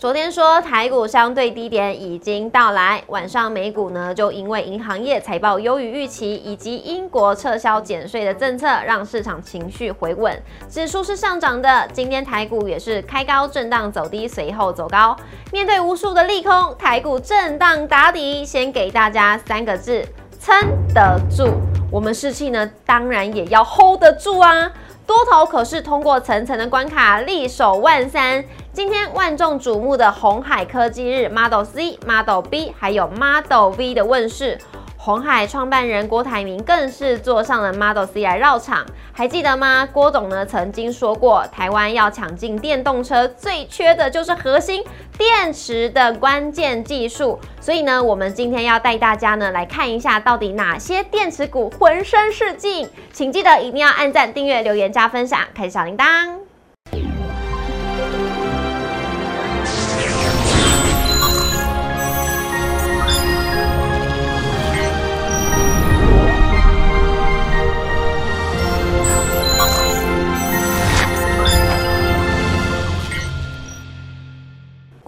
昨天说台股相对低点已经到来，晚上美股呢就因为银行业财报优于预期，以及英国撤销减税的政策，让市场情绪回稳，指数是上涨的。今天台股也是开高震荡走低，随后走高。面对无数的利空，台股震荡打底，先给大家三个字：撑得住。我们士气呢，当然也要 hold 得住啊。多头可是通过层层的关卡，力守万三。今天万众瞩目的红海科技日，Model C、Model B 还有 Model V 的问世。红海创办人郭台铭更是坐上了 Model C 来绕场，还记得吗？郭总呢曾经说过，台湾要抢进电动车，最缺的就是核心电池的关键技术。所以呢，我们今天要带大家呢来看一下，到底哪些电池股浑身是劲。请记得一定要按赞、订阅、留言、加分享，开小铃铛。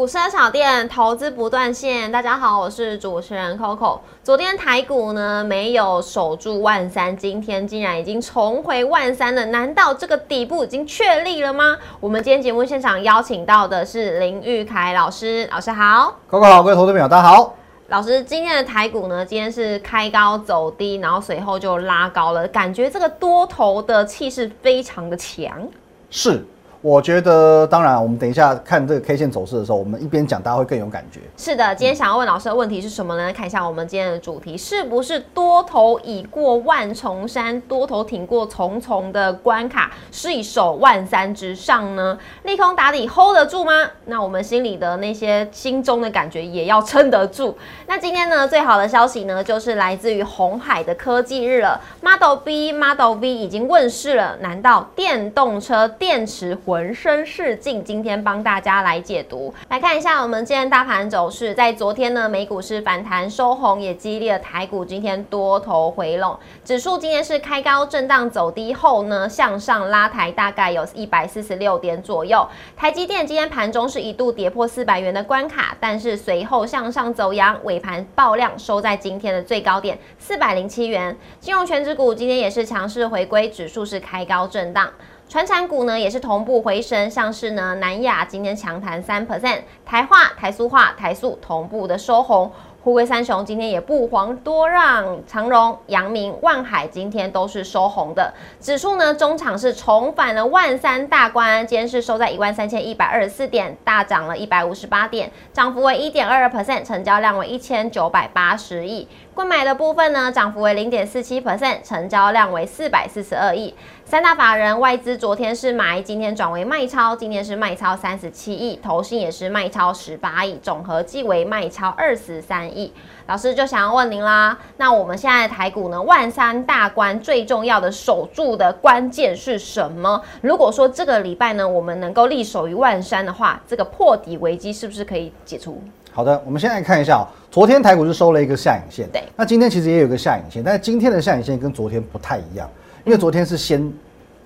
股市小店投资不断线，大家好，我是主持人 Coco。昨天台股呢没有守住万三，今天竟然已经重回万三了，难道这个底部已经确立了吗？我们今天节目现场邀请到的是林玉凯老师，老师好，Coco 好，各位投资朋友大家好。老师，今天的台股呢，今天是开高走低，然后随后就拉高了，感觉这个多头的气势非常的强，是。我觉得，当然，我们等一下看这个 K 线走势的时候，我们一边讲，大家会更有感觉。是的，今天想要问老师的问题是什么呢？看一下我们今天的主题，是不是多头已过万重山，多头挺过重重的关卡，是一手万三之上呢？利空打底 hold 得住吗？那我们心里的那些心中的感觉也要撑得住。那今天呢，最好的消息呢，就是来自于红海的科技日了，Model B、Model V 已经问世了。难道电动车电池？浑身是劲，今天帮大家来解读，来看一下我们今天大盘走势。在昨天呢，美股是反弹收红，也激励了台股今天多头回笼。指数今天是开高震荡走低后呢，向上拉抬，大概有一百四十六点左右。台积电今天盘中是一度跌破四百元的关卡，但是随后向上走阳，尾盘爆量收在今天的最高点四百零七元。金融全指股今天也是强势回归，指数是开高震荡。船产股呢也是同步回升，像是呢南亚今天强弹三 percent，台化、台塑化、台塑同步的收红。沪贵三雄今天也不遑多让，长荣、阳明、万海今天都是收红的。指数呢，中场是重返了万三大关，今天是收在一万三千一百二十四点，大涨了一百五十八点，涨幅为一点二二 percent，成交量为一千九百八十亿。购买的部分呢，涨幅为零点四七 percent，成交量为四百四十二亿。三大法人外资昨天是买，今天转为卖超，今天是卖超三十七亿，投信也是卖超十八亿，总合计为卖超二十三。亿老师就想要问您啦，那我们现在台股呢？万三大关最重要的守住的关键是什么？如果说这个礼拜呢，我们能够立守于万山的话，这个破底危机是不是可以解除？好的，我们现在看一下哦，昨天台股是收了一个下影线，对，那今天其实也有个下影线，但是今天的下影线跟昨天不太一样，因为昨天是先。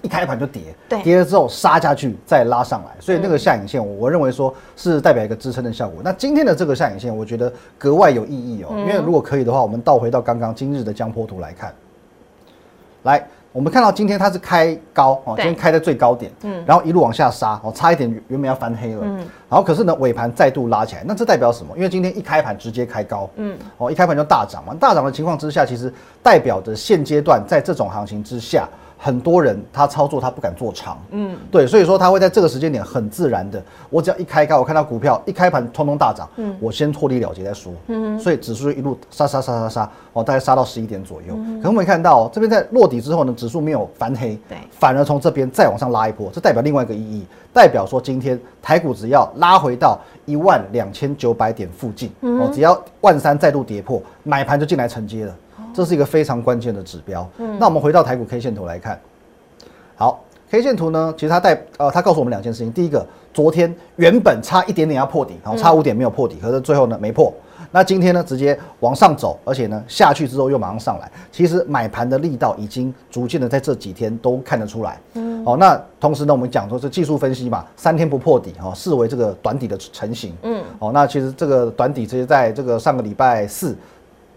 一开盘就跌，跌了之后杀下去再拉上来，所以那个下影线，我认为说是代表一个支撑的效果。那今天的这个下影线，我觉得格外有意义哦，因为如果可以的话，我们倒回到刚刚今日的江波图来看，来，我们看到今天它是开高哦，今天开在最高点，嗯，然后一路往下杀哦，差一点原本要翻黑了，嗯，然后可是呢尾盘再度拉起来，那这代表什么？因为今天一开盘直接开高，嗯，哦，一开盘就大涨嘛，大涨的情况之下，其实代表着现阶段在这种行情之下。很多人他操作他不敢做长，嗯，对，所以说他会在这个时间点很自然的，我只要一开高，我看到股票一开盘通通大涨，嗯，我先脱离了结再说，嗯，所以指数一路杀杀杀杀杀，哦，大概杀到十一点左右，可我们看到这边在落底之后呢，指数没有翻黑，对，反而从这边再往上拉一波，这代表另外一个意义，代表说今天台股只要拉回到一万两千九百点附近，哦，只要万三再度跌破，买盘就进来承接了。这是一个非常关键的指标。嗯，那我们回到台股 K 线图来看。好，K 线图呢，其实它带呃，它告诉我们两件事情。第一个，昨天原本差一点点要破底，然后差五点没有破底，可是最后呢没破。那今天呢，直接往上走，而且呢下去之后又马上上来。其实买盘的力道已经逐渐的在这几天都看得出来。嗯，哦，那同时呢，我们讲说是技术分析嘛，三天不破底哈，视为这个短底的成型。嗯，哦，那其实这个短底其实在这个上个礼拜四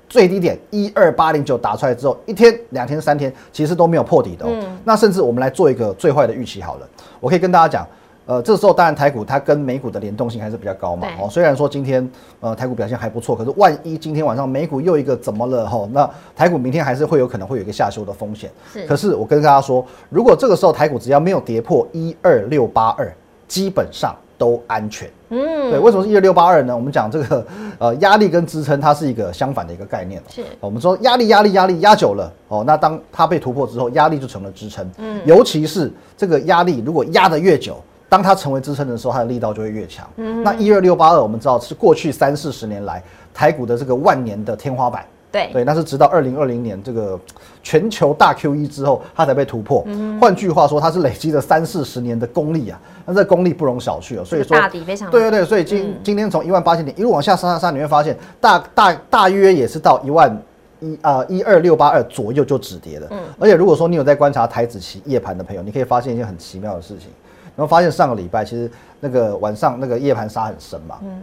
最低点一二八零九打出来之后，一天、两天、三天其实都没有破底的。嗯，那甚至我们来做一个最坏的预期好了，我可以跟大家讲。呃，这时候当然台股它跟美股的联动性还是比较高嘛。哦，虽然说今天呃台股表现还不错，可是万一今天晚上美股又一个怎么了哈？那台股明天还是会有可能会有一个下修的风险。是。可是我跟大家说，如果这个时候台股只要没有跌破一二六八二，基本上都安全。嗯。对，为什么是一二六八二呢？我们讲这个呃压力跟支撑，它是一个相反的一个概念。是。我们说压力压力压力压久了哦，那当它被突破之后，压力就成了支撑。嗯。尤其是这个压力如果压得越久。当它成为支撑的时候，它的力道就会越强。嗯，那一二六八二，我们知道是过去三四十年来台股的这个万年的天花板。对对，那是直到二零二零年这个全球大 Q E 之后，它才被突破。嗯，换句话说，它是累积了三四十年的功力啊。那这功力不容小觑哦。所以说大底非常对对对，所以今今天从一万八千点一路往下杀杀杀，你会发现大大大约也是到一万一啊一二六八二左右就止跌了。嗯，而且如果说你有在观察台子期夜盘的朋友，你可以发现一件很奇妙的事情。然后发现上个礼拜其实那个晚上那个夜盘杀很深嘛，嗯，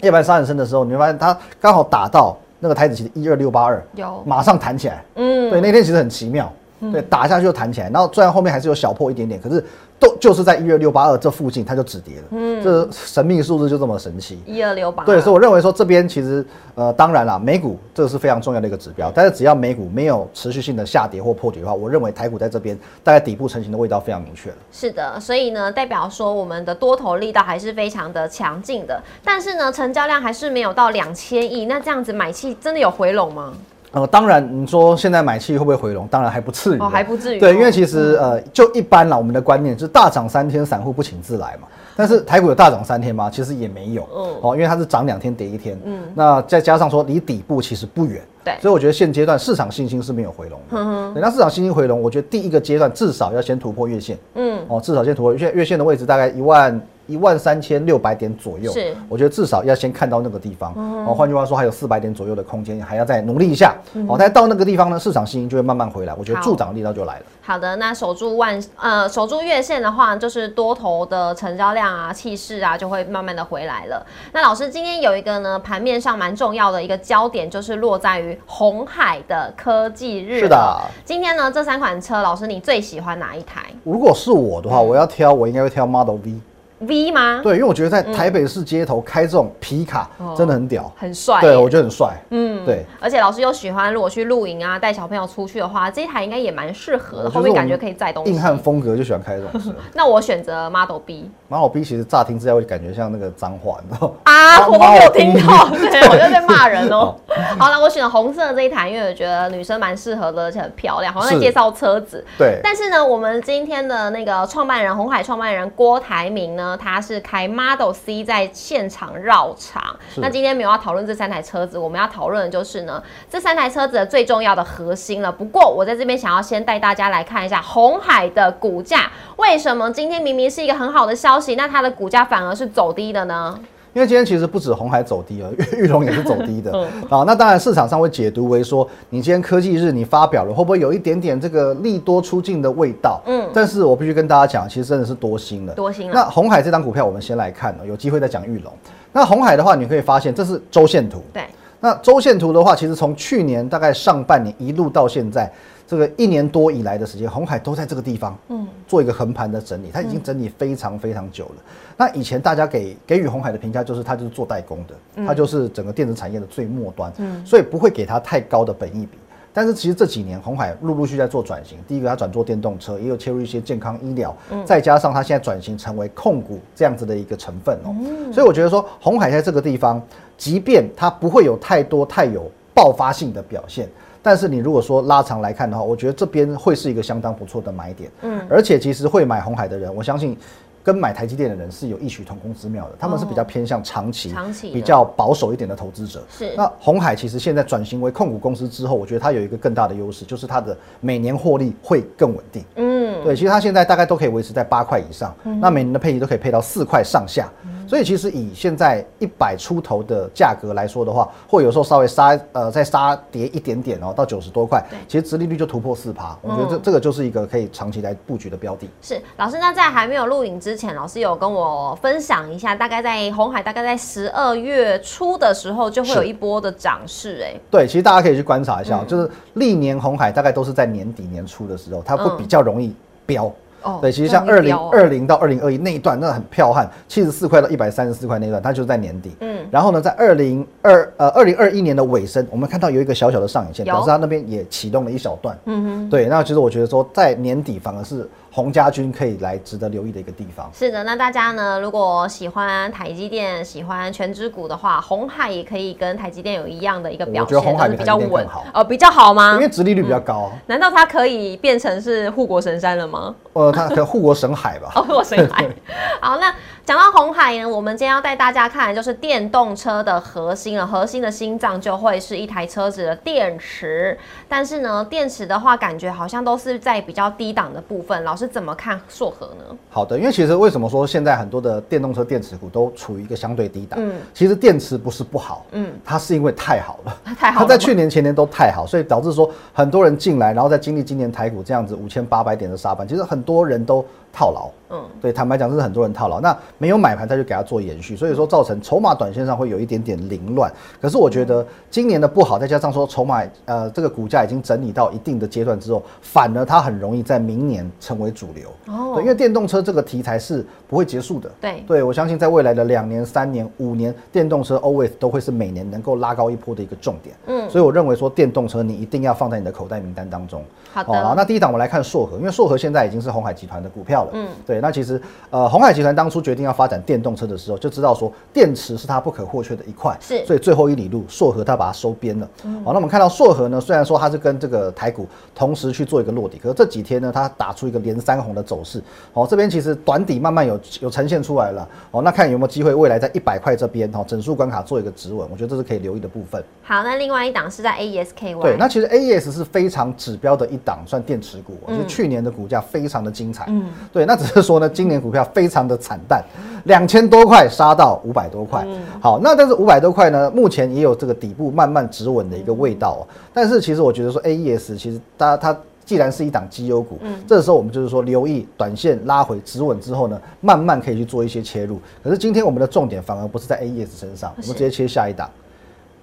夜盘杀很深的时候，你会发现它刚好打到那个台子其实一二六八二，有。马上弹起来，嗯，对，那天其实很奇妙，对，打下去就弹起来，然后虽然后面还是有小破一点点，可是。都就是在一二六八二这附近，它就止跌了。嗯，这神秘数字就这么神奇。一二六八。对，所以我认为说这边其实呃，当然了，美股这个是非常重要的一个指标。但是只要美股没有持续性的下跌或破底的话，我认为台股在这边大概底部成型的味道非常明确了。是的，所以呢，代表说我们的多头力道还是非常的强劲的。但是呢，成交量还是没有到两千亿。那这样子买气真的有回笼吗？呃，当然，你说现在买气会不会回笼？当然还不至于，哦，还不至于。对，因为其实呃，就一般啦，我们的观念就是大涨三天，散户不请自来嘛。但是台股有大涨三天吗？其实也没有，嗯，哦，因为它是涨两天跌一天，嗯，那再加上说离底部其实不远，对，所以我觉得现阶段市场信心是没有回笼的。嗯哼，那市场信心回笼，我觉得第一个阶段至少要先突破月线，嗯，哦，至少先突破月线，月线的位置大概一万。一万三千六百点左右，是，我觉得至少要先看到那个地方。哦，换句话说，还有四百点左右的空间，还要再努力一下。哦，但到那个地方呢，市场信心就会慢慢回来。我觉得助涨力道就来了。好的，那守住万呃守住月线的话，就是多头的成交量啊、气势啊，就会慢慢的回来了。那老师今天有一个呢，盘面上蛮重要的一个焦点，就是落在于红海的科技日。是的，今天呢这三款车，老师你最喜欢哪一台？如果是我的话，我要挑，我应该会挑 Model V。V 吗？对，因为我觉得在台北市街头开这种皮卡真的很屌，很帅。对，我觉得很帅。嗯，对。而且老师又喜欢，如果去露营啊，带小朋友出去的话，这一台应该也蛮适合的。后面感觉可以载东西。硬汉风格就喜欢开这种车。那我选择 Model B。Model B 其实乍听之下会感觉像那个脏话，你知道吗？啊，我没有听到，对我就在骂人哦。好了，我选了红色这一台，因为我觉得女生蛮适合的，而且很漂亮，好像在介绍车子。对。但是呢，我们今天的那个创办人，红海创办人郭台铭呢，他是开。Model C 在现场绕场。那今天没有要讨论这三台车子，我们要讨论的就是呢，这三台车子的最重要的核心了。不过我在这边想要先带大家来看一下红海的股价，为什么今天明明是一个很好的消息，那它的股价反而是走低的呢？因为今天其实不止红海走低了，玉龙也是走低的。啊，那当然市场上会解读为说，你今天科技日你发表了，会不会有一点点这个利多出尽的味道？嗯，但是我必须跟大家讲，其实真的是多心了。多心了。那红海这张股票，我们先来看，有机会再讲玉龙。那红海的话，你可以发现这是周线图。对。那周线图的话，其实从去年大概上半年一路到现在。这个一年多以来的时间，红海都在这个地方，嗯，做一个横盘的整理，它已经整理非常非常久了。那以前大家给给予红海的评价就是，它就是做代工的，它就是整个电子产业的最末端，嗯，所以不会给它太高的本益比。但是其实这几年红海陆陆续在做转型，第一个它转做电动车，也有切入一些健康医疗，再加上它现在转型成为控股这样子的一个成分哦，所以我觉得说红海在这个地方，即便它不会有太多太有爆发性的表现。但是你如果说拉长来看的话，我觉得这边会是一个相当不错的买点。嗯，而且其实会买红海的人，我相信跟买台积电的人是有异曲同工之妙的。他们是比较偏向长期、长期比较保守一点的投资者。是。那红海其实现在转型为控股公司之后，我觉得它有一个更大的优势，就是它的每年获利会更稳定。嗯，对，其实它现在大概都可以维持在八块以上，那每年的配息都可以配到四块上下。所以其实以现在一百出头的价格来说的话，或有时候稍微杀呃再杀跌一点点哦，到九十多块，其实殖利率就突破四趴，我觉得这这个就是一个可以长期来布局的标的。是老师，那在还没有录影之前，老师有跟我分享一下，大概在红海大概在十二月初的时候就会有一波的涨势，哎，对，其实大家可以去观察一下，就是历年红海大概都是在年底年初的时候，它会比较容易飙。对，其实像二零二零到二零二一那一段，那很彪悍，七十四块到一百三十四块那一段，它就是在年底。嗯，然后呢，在二零二呃二零二一年的尾声，我们看到有一个小小的上影线，表示它那边也启动了一小段。嗯哼，对，那其实我觉得说在年底反而是。洪家军可以来值得留意的一个地方。是的，那大家呢，如果喜欢台积电、喜欢全指股的话，红海也可以跟台积电有一样的一个表现，红海比较稳，呃，比较好吗？因为殖利率比较高。难道它可以变成是护国神山了吗？呃，它可护国神海吧。哦，护国神海。好，那。讲到红海呢，我们今天要带大家看的就是电动车的核心了。核心的心脏就会是一台车子的电池，但是呢，电池的话，感觉好像都是在比较低档的部分。老师怎么看硕核呢？好的，因为其实为什么说现在很多的电动车电池股都处于一个相对低档？嗯，其实电池不是不好，嗯，它是因为太好了，太好，它在去年前年都太好，所以导致说很多人进来，然后再经历今年台股这样子五千八百点的杀盘，其实很多人都套牢。嗯，对，坦白讲，这是很多人套牢。那没有买盘，他就给他做延续，所以说造成筹码短线上会有一点点凌乱。可是我觉得今年的不好，再加上说筹码呃这个股价已经整理到一定的阶段之后，反而它很容易在明年成为主流。哦，对，因为电动车这个题材是不会结束的。对，对我相信在未来的两年、三年、五年，电动车 always 都会是每年能够拉高一波的一个重点。嗯，所以我认为说电动车你一定要放在你的口袋名单当中。好的，那第一档我们来看硕和，因为硕和现在已经是红海集团的股票了。嗯，对，那其实呃红海集团当初决定要发展电动车的时候，就知道说电池是它不可或缺的一块。是，所以最后一里路硕和它把它收编了。好，那我们看到硕和呢，虽然说它是跟这个台股同时去做一个落底，可是这几天呢，它打出一个连三红的走势。哦，这边其实短底慢慢有有呈现出来了。哦，那看有没有机会未来在一百块这边哦整数关卡做一个止稳，我觉得这是可以留意的部分。好，那另外一档是在 AESKY。对，那其实 AES 是非常指标的一档，算电池股。其实去年的股价非常的精彩。嗯，对，那只是说呢，今年股票非常的惨淡，两千多块杀到五百多块。好，那但是五百多块呢，目前也有这个底部慢慢止稳的一个味道。哦。但是其实我觉得说 AES 其实它它既然是一档绩优股，嗯，这时候我们就是说留意短线拉回止稳之后呢，慢慢可以去做一些切入。可是今天我们的重点反而不是在 AES 身上，我们直接切下一档。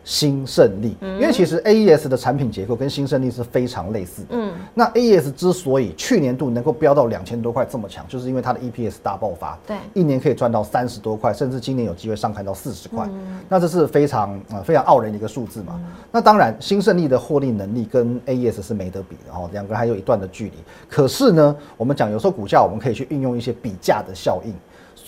新胜利，因为其实 A E S 的产品结构跟新胜利是非常类似的。嗯，那 A E S 之所以去年度能够飙到两千多块这么强，就是因为它的 E P S 大爆发，对，一年可以赚到三十多块，甚至今年有机会上看到四十块。那这是非常啊非常傲人的一个数字嘛。那当然，新胜利的获利能力跟 A E S 是没得比的哦，两个还有一段的距离。可是呢，我们讲有时候股价我们可以去运用一些比价的效应。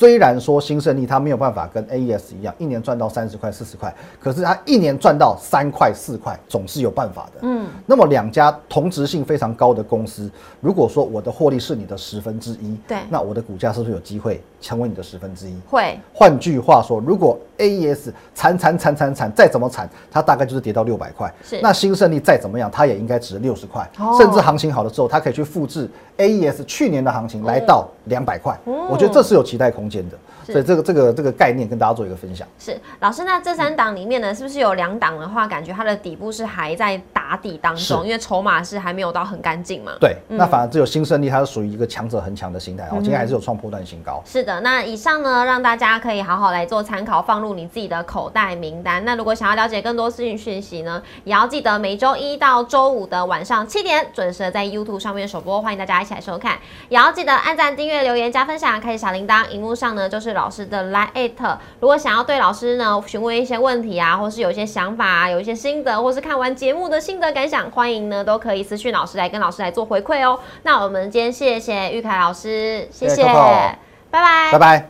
虽然说新胜利它没有办法跟 AES 一样一年赚到三十块四十块，可是它一年赚到三块四块总是有办法的。嗯，那么两家同质性非常高的公司，如果说我的获利是你的十分之一，对，那我的股价是不是有机会成为你的十分之一？会。换句话说，如果 AES 惨惨惨惨惨再怎么惨，它大概就是跌到六百块。是。那新胜利再怎么样，它也应该值六十块，甚至行情好了之后，它可以去复制 AES 去年的行情来到两百块。我觉得这是有期待空间的。所以这个这个这个概念跟大家做一个分享。是老师，那这三档里面呢，是不是有两档的话，感觉它的底部是还在打底当中，因为筹码是还没有到很干净嘛？对，那反而只有新胜利，它是属于一个强者恒强的心态哦，今天还是有创破断新高。是的，那以上呢，让大家可以好好来做参考，放入你自己的口袋名单。那如果想要了解更多资讯讯息呢，也要记得每周一到周五的晚上七点准时在 YouTube 上面首播，欢迎大家一起来收看。也要记得按赞、订阅、留言、加分享，开启小铃铛。荧幕上呢就是。老师的 Line，如果想要对老师呢询问一些问题啊，或是有一些想法啊，有一些心得，或是看完节目的心得感想，欢迎呢都可以私讯老师来跟老师来做回馈哦。那我们今天谢谢玉凯老师，谢谢，拜拜，